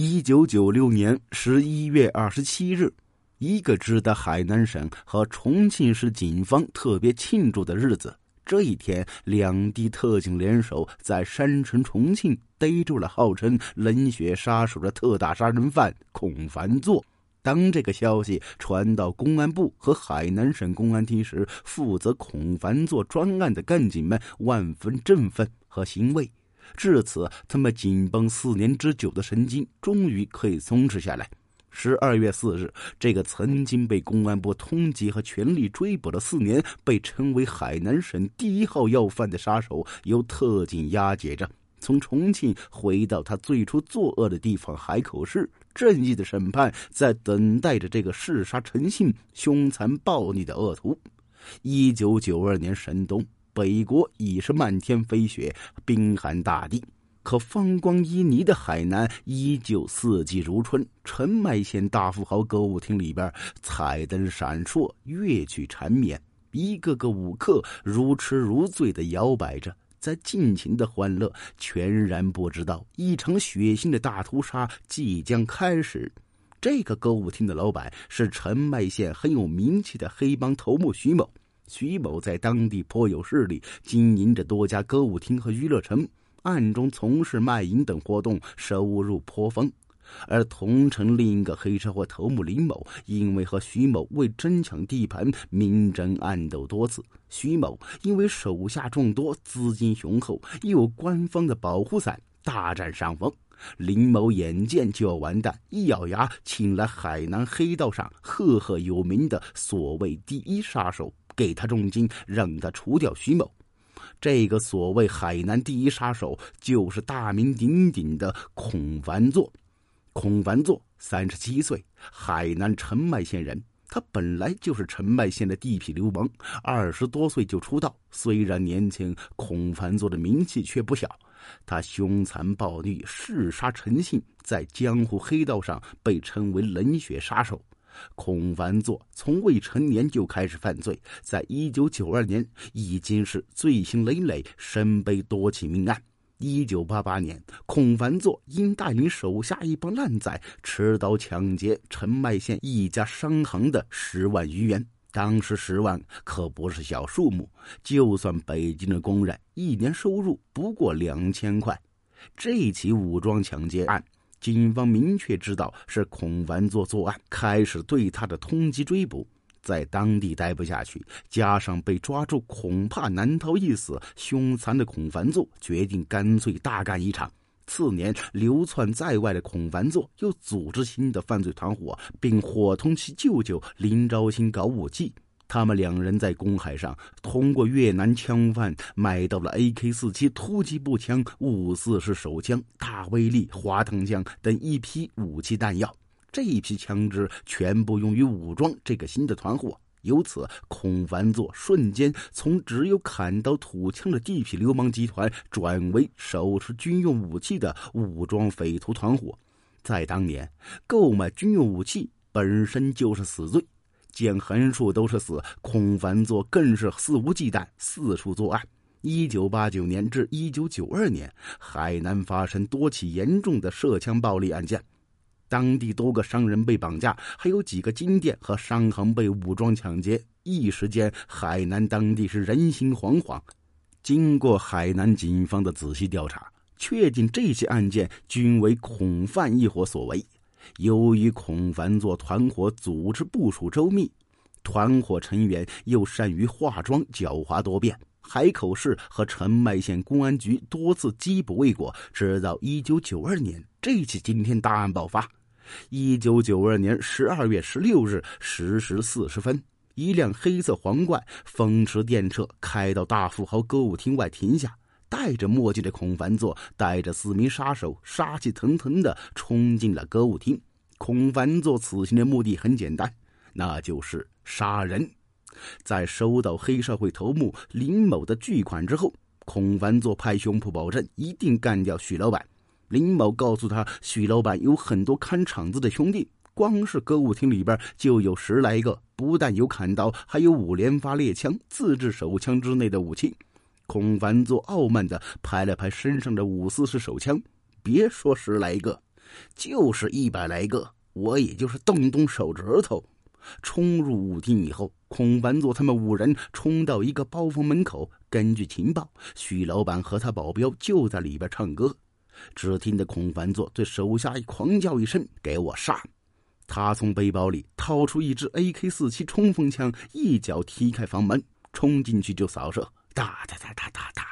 一九九六年十一月二十七日，一个值得海南省和重庆市警方特别庆祝的日子。这一天，两地特警联手在山城重庆逮住了号称“冷血杀手”的特大杀人犯孔凡作。当这个消息传到公安部和海南省公安厅时，负责孔凡作专案的干警们万分振奋和欣慰。至此，他们紧绷四年之久的神经终于可以松弛下来。十二月四日，这个曾经被公安部通缉和全力追捕了四年、被称为海南省第一号要犯的杀手，由特警押解着从重庆回到他最初作恶的地方海口市。正义的审判在等待着这个嗜杀成性、凶残暴戾的恶徒。一九九二年神冬，北国已是漫天飞雪、冰寒大地。可风光旖旎的海南依旧四季如春。澄迈县大富豪歌舞厅里边，彩灯闪烁，乐曲缠绵，一个个舞客如痴如醉的摇摆着，在尽情的欢乐，全然不知道一场血腥的大屠杀即将开始。这个歌舞厅的老板是澄迈县很有名气的黑帮头目徐某。徐某在当地颇有势力，经营着多家歌舞厅和娱乐城。暗中从事卖淫等活动，收入颇丰。而同城另一个黑社会头目林某，因为和徐某为争抢地盘，明争暗斗多次。徐某因为手下众多，资金雄厚，又有官方的保护伞，大占上风。林某眼见就要完蛋，一咬牙，请来海南黑道上赫赫有名的所谓第一杀手，给他重金，让他除掉徐某。这个所谓海南第一杀手，就是大名鼎鼎的孔凡作。孔凡作三十七岁，海南澄迈县人。他本来就是澄迈县的地痞流氓，二十多岁就出道。虽然年轻，孔凡作的名气却不小。他凶残暴戾，嗜杀成性，在江湖黑道上被称为“冷血杀手”。孔凡作从未成年就开始犯罪，在一九九二年已经是罪行累累，身背多起命案。一九八八年，孔凡作因带领手下一帮烂仔持刀抢劫澄迈县一家商行的十万余元。当时十万可不是小数目，就算北京的工人一年收入不过两千块。这起武装抢劫案。警方明确知道是孔凡作作案，开始对他的通缉追捕，在当地待不下去，加上被抓住恐怕难逃一死，凶残的孔凡作决定干脆大干一场。次年，流窜在外的孔凡作又组织新的犯罪团伙，并伙同其舅舅林昭兴搞武器。他们两人在公海上通过越南枪贩买到了 AK-47 突击步枪、五四式手枪、大威力滑膛枪等一批武器弹药。这一批枪支全部用于武装这个新的团伙。由此，孔凡作瞬间从只有砍刀土枪的地痞流氓集团，转为手持军用武器的武装匪徒团伙。在当年，购买军用武器本身就是死罪。见横竖都是死，孔凡作更是肆无忌惮，四处作案。一九八九年至一九九二年，海南发生多起严重的涉枪暴力案件，当地多个商人被绑架，还有几个金店和商行被武装抢劫。一时间，海南当地是人心惶惶。经过海南警方的仔细调查，确定这些案件均为孔范一伙所为。由于孔凡作团伙组织部署周密，团伙成员又善于化妆、狡猾多变，海口市和澄迈县公安局多次缉捕未果。直到一九九二年，这起惊天大案爆发。一九九二年十二月十六日十时四十分，一辆黑色皇冠风驰电掣开到大富豪歌舞厅外停下。戴着墨镜的孔凡作带着四名杀手，杀气腾腾的冲进了歌舞厅。孔凡作此行的目的很简单，那就是杀人。在收到黑社会头目林某的巨款之后，孔凡作拍胸脯保证一定干掉许老板。林某告诉他，许老板有很多看场子的兄弟，光是歌舞厅里边就有十来个，不但有砍刀，还有五连发猎枪、自制手枪之类的武器。孔凡作傲慢的拍了拍身上的五四式手枪，别说十来个，就是一百来个，我也就是动动手指头。冲入舞厅以后，孔凡作他们五人冲到一个包房门口。根据情报，许老板和他保镖就在里边唱歌。只听得孔凡作对手下狂叫一声：“给我上！”他从背包里掏出一支 AK-47 冲锋枪，一脚踢开房门，冲进去就扫射。哒哒哒哒哒哒，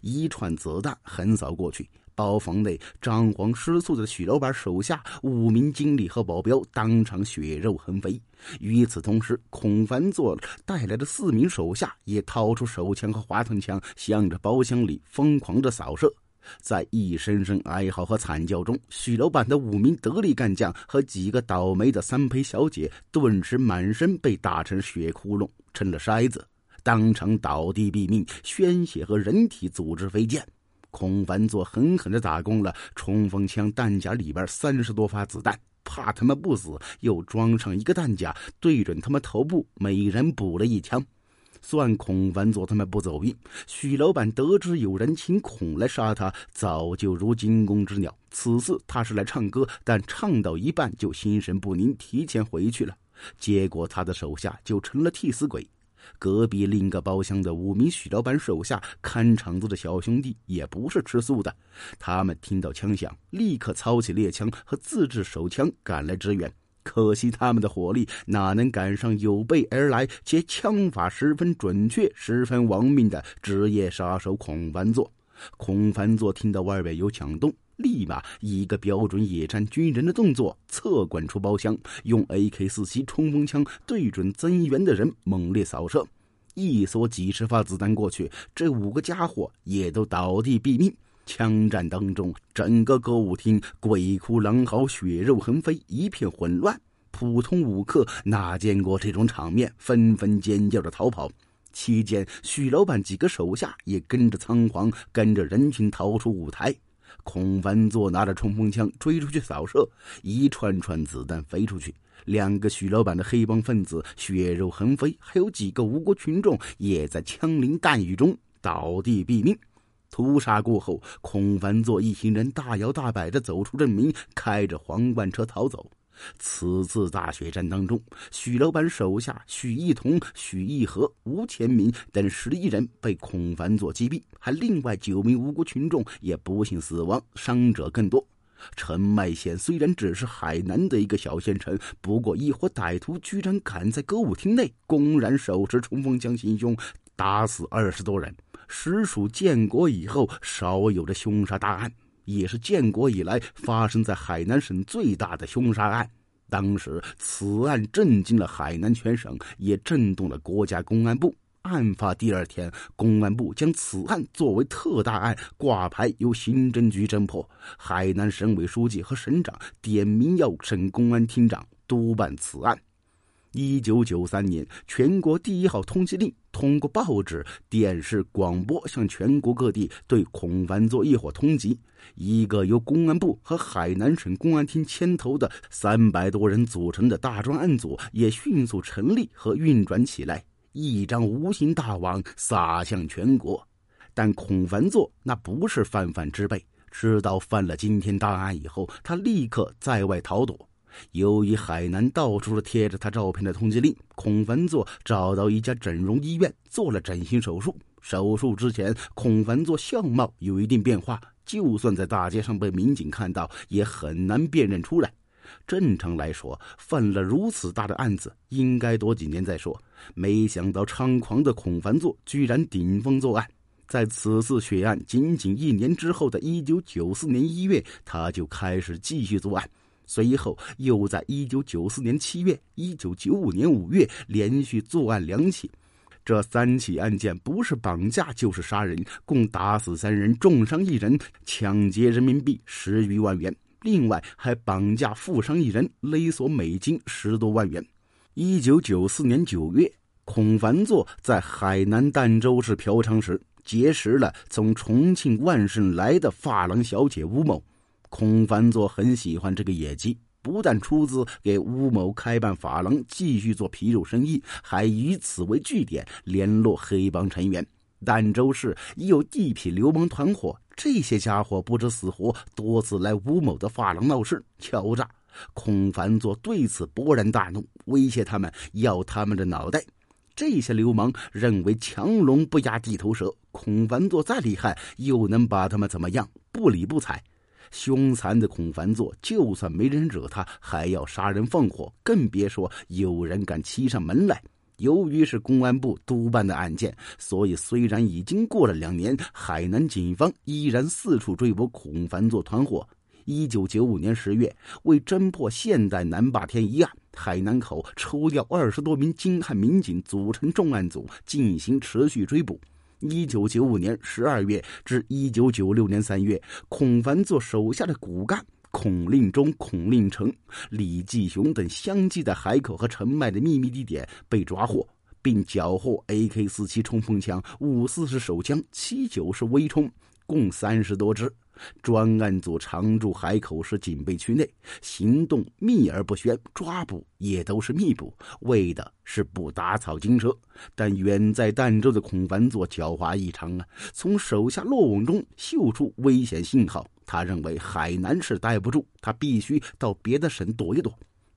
一串子弹横扫过去。包房内张皇失措的许老板手下五名经理和保镖当场血肉横飞。与此同时，孔凡作带来的四名手下也掏出手枪和滑膛枪，向着包厢里疯狂的扫射。在一声声哀嚎和惨叫中，许老板的五名得力干将和几个倒霉的三陪小姐顿时满身被打成血窟窿，成了筛子，当场倒地毙命，鲜血和人体组织飞溅。孔凡作狠狠的打光了冲锋枪弹夹里边三十多发子弹，怕他们不死，又装上一个弹夹，对准他们头部，每人补了一枪。算孔凡作他们不走运，许老板得知有人请孔来杀他，早就如惊弓之鸟。此次他是来唱歌，但唱到一半就心神不宁，提前回去了。结果他的手下就成了替死鬼。隔壁另一个包厢的五名许老板手下看场子的小兄弟也不是吃素的，他们听到枪响，立刻操起猎枪和自制手枪赶来支援。可惜他们的火力哪能赶上有备而来且枪法十分准确、十分亡命的职业杀手孔凡作？孔凡作听到外边有响动。立马一个标准野战军人的动作侧滚出包厢，用 AK-47 冲锋枪对准增援的人猛烈扫射，一梭几十发子弹过去，这五个家伙也都倒地毙命。枪战当中，整个歌舞厅鬼哭狼嚎，血肉横飞，一片混乱。普通舞客哪见过这种场面，纷纷尖叫着逃跑。期间，许老板几个手下也跟着仓皇跟着人群逃出舞台。孔凡作拿着冲锋枪追出去扫射，一串串子弹飞出去，两个许老板的黑帮分子血肉横飞，还有几个无辜群众也在枪林弹雨中倒地毙命。屠杀过后，孔凡作一行人大摇大摆的走出镇民，开着皇冠车逃走。此次大血战当中，许老板手下许义同、许义和、吴前明等十一人被孔凡作击毙，还另外九名无辜群众也不幸死亡，伤者更多。陈麦县虽然只是海南的一个小县城，不过一伙歹徒居然敢在歌舞厅内公然手持冲锋枪行凶，打死二十多人，实属建国以后少有的凶杀大案。也是建国以来发生在海南省最大的凶杀案。当时此案震惊了海南全省，也震动了国家公安部。案发第二天，公安部将此案作为特大案挂牌，由刑侦局侦破。海南省委书记和省长点名要省公安厅长督办此案。一九九三年，全国第一号通缉令通过报纸、电视、广播向全国各地对孔凡作一伙通缉。一个由公安部和海南省公安厅牵头的三百多人组成的大专案组也迅速成立和运转起来，一张无形大网撒向全国。但孔凡作那不是泛泛之辈，知道犯了惊天大案以后，他立刻在外逃躲。由于海南到处是贴着他照片的通缉令，孔凡作找到一家整容医院做了整形手术。手术之前，孔凡作相貌有一定变化，就算在大街上被民警看到，也很难辨认出来。正常来说，犯了如此大的案子，应该躲几年再说。没想到猖狂的孔凡作居然顶风作案，在此次血案仅仅一年之后的一九九四年一月，他就开始继续作案。随后，又在一九九四年七月、一九九五年五月连续作案两起，这三起案件不是绑架就是杀人，共打死三人，重伤一人，抢劫人民币十余万元，另外还绑架负伤一人，勒索美金十多万元。一九九四年九月，孔凡作在海南儋州市嫖娼时，结识了从重庆万盛来的发廊小姐吴某。孔凡作很喜欢这个野鸡，不但出资给吴某开办发廊，继续做皮肉生意，还以此为据点联络黑帮成员。儋州市已有地痞流氓团伙这些家伙不知死活，多次来吴某的发廊闹事、敲诈。孔凡作对此勃然大怒，威胁他们要他们的脑袋。这些流氓认为强龙不压地头蛇，孔凡作再厉害，又能把他们怎么样？不理不睬。凶残的孔凡作，就算没人惹他，还要杀人放火，更别说有人敢欺上门来。由于是公安部督办的案件，所以虽然已经过了两年，海南警方依然四处追捕孔凡作团伙。一九九五年十月，为侦破现代南霸天一案，海南口抽调二十多名精悍民警组成重案组进行持续追捕。一九九五年十二月至一九九六年三月，孔凡作手下的骨干孔令忠、孔令成、李继雄等相继在海口和澄迈的秘密地点被抓获，并缴获 AK 四七冲锋枪、五四式手枪、七九式微冲，共三十多支。专案组常驻海口市警备区内，行动秘而不宣，抓捕也都是密捕，为的是不打草惊蛇。但远在儋州的孔凡作狡猾异常啊，从手下落网中嗅出危险信号。他认为海南市待不住，他必须到别的省躲一躲。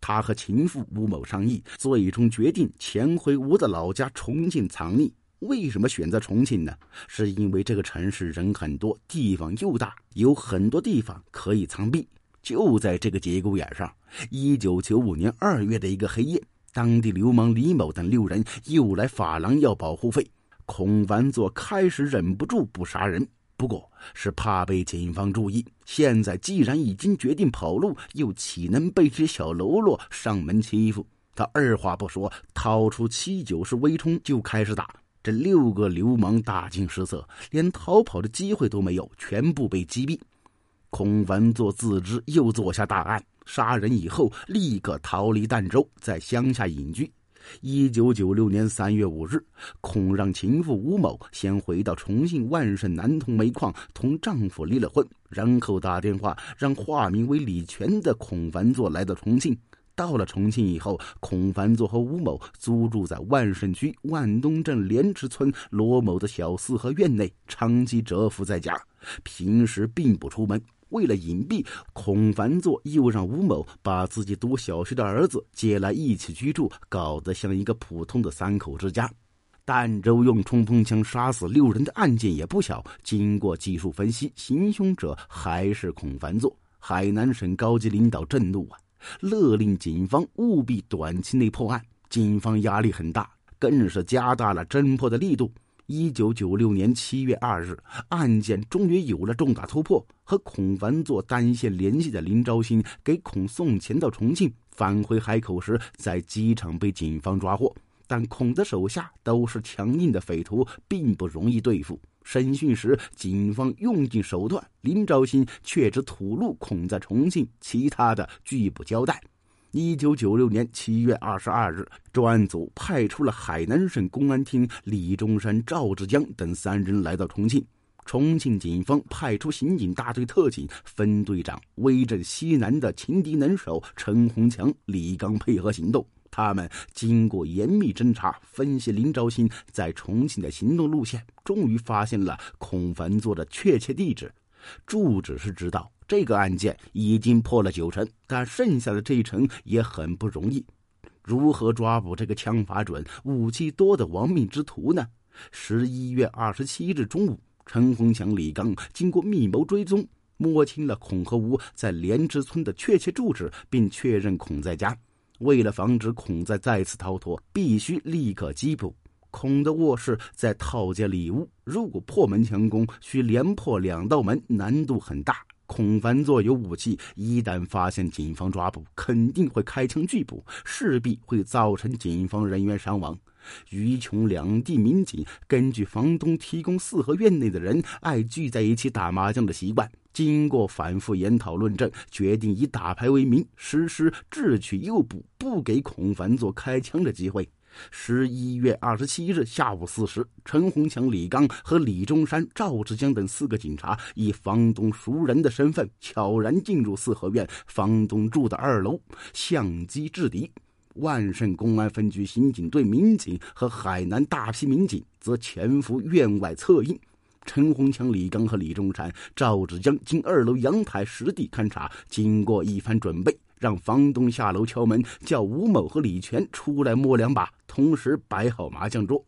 他和情妇吴某商议，最终决定潜回吴的老家重庆藏匿。为什么选择重庆呢？是因为这个城市人很多，地方又大，有很多地方可以藏匿。就在这个节骨眼上，一九九五年二月的一个黑夜，当地流氓李某等六人又来法廊要保护费。孔凡作开始忍不住不杀人，不过是怕被警方注意。现在既然已经决定跑路，又岂能被这些小喽啰上门欺负？他二话不说，掏出七九式微冲就开始打。这六个流氓大惊失色，连逃跑的机会都没有，全部被击毙。孔凡作自知又做下大案，杀人以后立刻逃离儋州，在乡下隐居。一九九六年三月五日，孔让情妇吴某先回到重庆万盛南通煤矿，同丈夫离了婚，然后打电话让化名为李全的孔凡作来到重庆。到了重庆以后，孔凡作和吴某租住在万盛区万东镇莲池村罗某的小四合院内，长期蛰伏在家，平时并不出门。为了隐蔽，孔凡作又让吴某把自己读小学的儿子接来一起居住，搞得像一个普通的三口之家。儋州用冲锋枪杀死六人的案件也不小，经过技术分析，行凶者还是孔凡作。海南省高级领导震怒啊！勒令警方务必短期内破案，警方压力很大，更是加大了侦破的力度。一九九六年七月二日，案件终于有了重大突破。和孔凡作单线联系的林昭新给孔送钱到重庆，返回海口时，在机场被警方抓获。但孔的手下都是强硬的匪徒，并不容易对付。审讯时，警方用尽手段，林昭新却只吐露恐在重庆，其他的拒不交代。一九九六年七月二十二日，专案组派出了海南省公安厅李中山、赵志江等三人来到重庆。重庆警方派出刑警大队特警分队长威震西南的情敌能手陈洪强、李刚配合行动。他们经过严密侦查、分析林昭新在重庆的行动路线，终于发现了孔凡作的确切地址。住址是知道，这个案件已经破了九成，但剩下的这一成也很不容易。如何抓捕这个枪法准、武器多的亡命之徒呢？十一月二十七日中午，陈洪强、李刚经过密谋追踪，摸清了孔和吴在莲池村的确切住址，并确认孔在家。为了防止孔在再次逃脱，必须立刻缉捕。孔的卧室在套间里屋，如果破门强攻，需连破两道门，难度很大。孔凡作有武器，一旦发现警方抓捕，肯定会开枪拒捕，势必会造成警方人员伤亡。于琼两地民警根据房东提供四合院内的人爱聚在一起打麻将的习惯。经过反复研讨论证，决定以打牌为名实施智取诱捕，不给孔凡作开枪的机会。十一月二十七日下午四时，陈洪强、李刚和李中山、赵志江等四个警察以房东熟人的身份，悄然进入四合院房东住的二楼，相机制敌。万盛公安分局刑警队民警和海南大批民警则潜伏院外策应。陈洪强、李刚和李中山、赵志江经二楼阳台实地勘察，经过一番准备，让房东下楼敲门，叫吴某和李全出来摸两把，同时摆好麻将桌。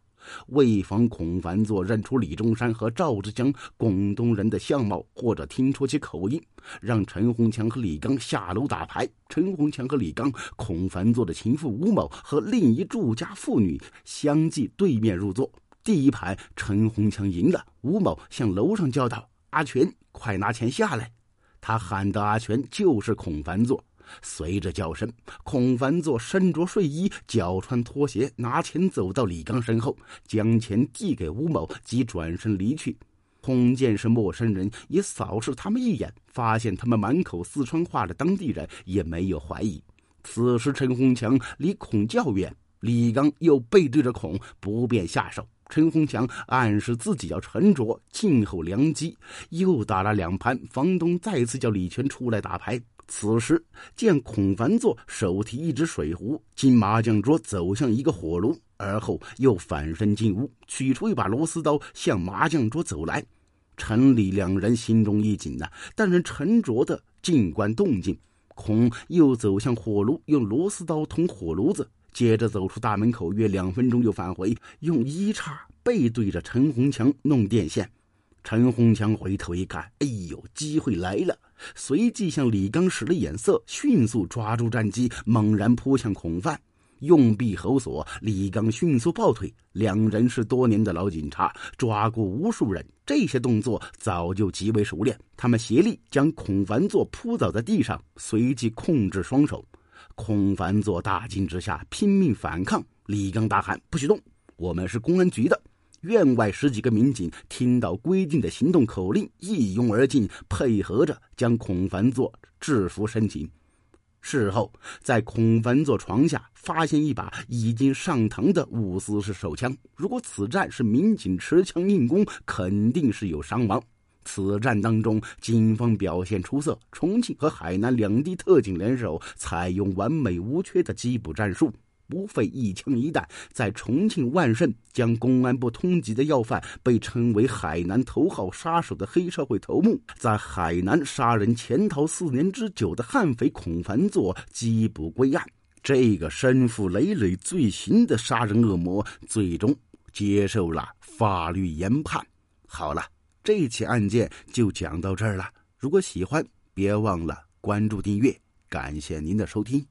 为防孔凡作认出李中山和赵志江广东人的相貌，或者听出其口音，让陈洪强和李刚下楼打牌。陈洪强和李刚、孔凡作的情妇吴某和另一住家妇女相继对面入座。第一盘，陈洪强赢了，吴某向楼上叫道：“阿全，快拿钱下来！”他喊的阿全就是孔凡作。随着叫声，孔凡作身着睡衣，脚穿拖鞋，拿钱走到李刚身后，将钱递给吴某，即转身离去。孔见是陌生人，也扫视他们一眼，发现他们满口四川话的当地人，也没有怀疑。此时陈洪强离孔较远，李刚又背对着孔，不便下手。陈洪强暗示自己要沉着，静候良机。又打了两盘，房东再次叫李全出来打牌。此时见孔凡作手提一只水壶，经麻将桌走向一个火炉，而后又反身进屋，取出一把螺丝刀向麻将桌走来。陈李两人心中一紧呐，但是沉着的静观动静。孔又走向火炉，用螺丝刀捅火炉子，接着走出大门口，约两分钟又返回，用一叉背对着陈红强弄电线。陈红强回头一看，哎呦，机会来了！随即向李刚使了眼色，迅速抓住战机，猛然扑向孔范，用臂吼索。李刚迅速抱腿。两人是多年的老警察，抓过无数人，这些动作早就极为熟练。他们协力将孔凡作扑倒在地上，随即控制双手。孔凡作大惊之下拼命反抗。李刚大喊：“不许动！我们是公安局的！”院外十几个民警听到规定的行动口令，一拥而进，配合着将孔凡作制服申请。事后，在孔凡作床下发现一把已经上膛的五四式手枪。如果此战是民警持枪硬攻，肯定是有伤亡。此战当中，警方表现出色，重庆和海南两地特警联手，采用完美无缺的缉捕战术。不费一枪一弹，在重庆万盛将公安部通缉的要犯，被称为海南头号杀手的黑社会头目，在海南杀人潜逃四年之久的悍匪孔凡作缉捕归案。这个身负累累罪行的杀人恶魔，最终接受了法律严判。好了，这起案件就讲到这儿了。如果喜欢，别忘了关注订阅。感谢您的收听。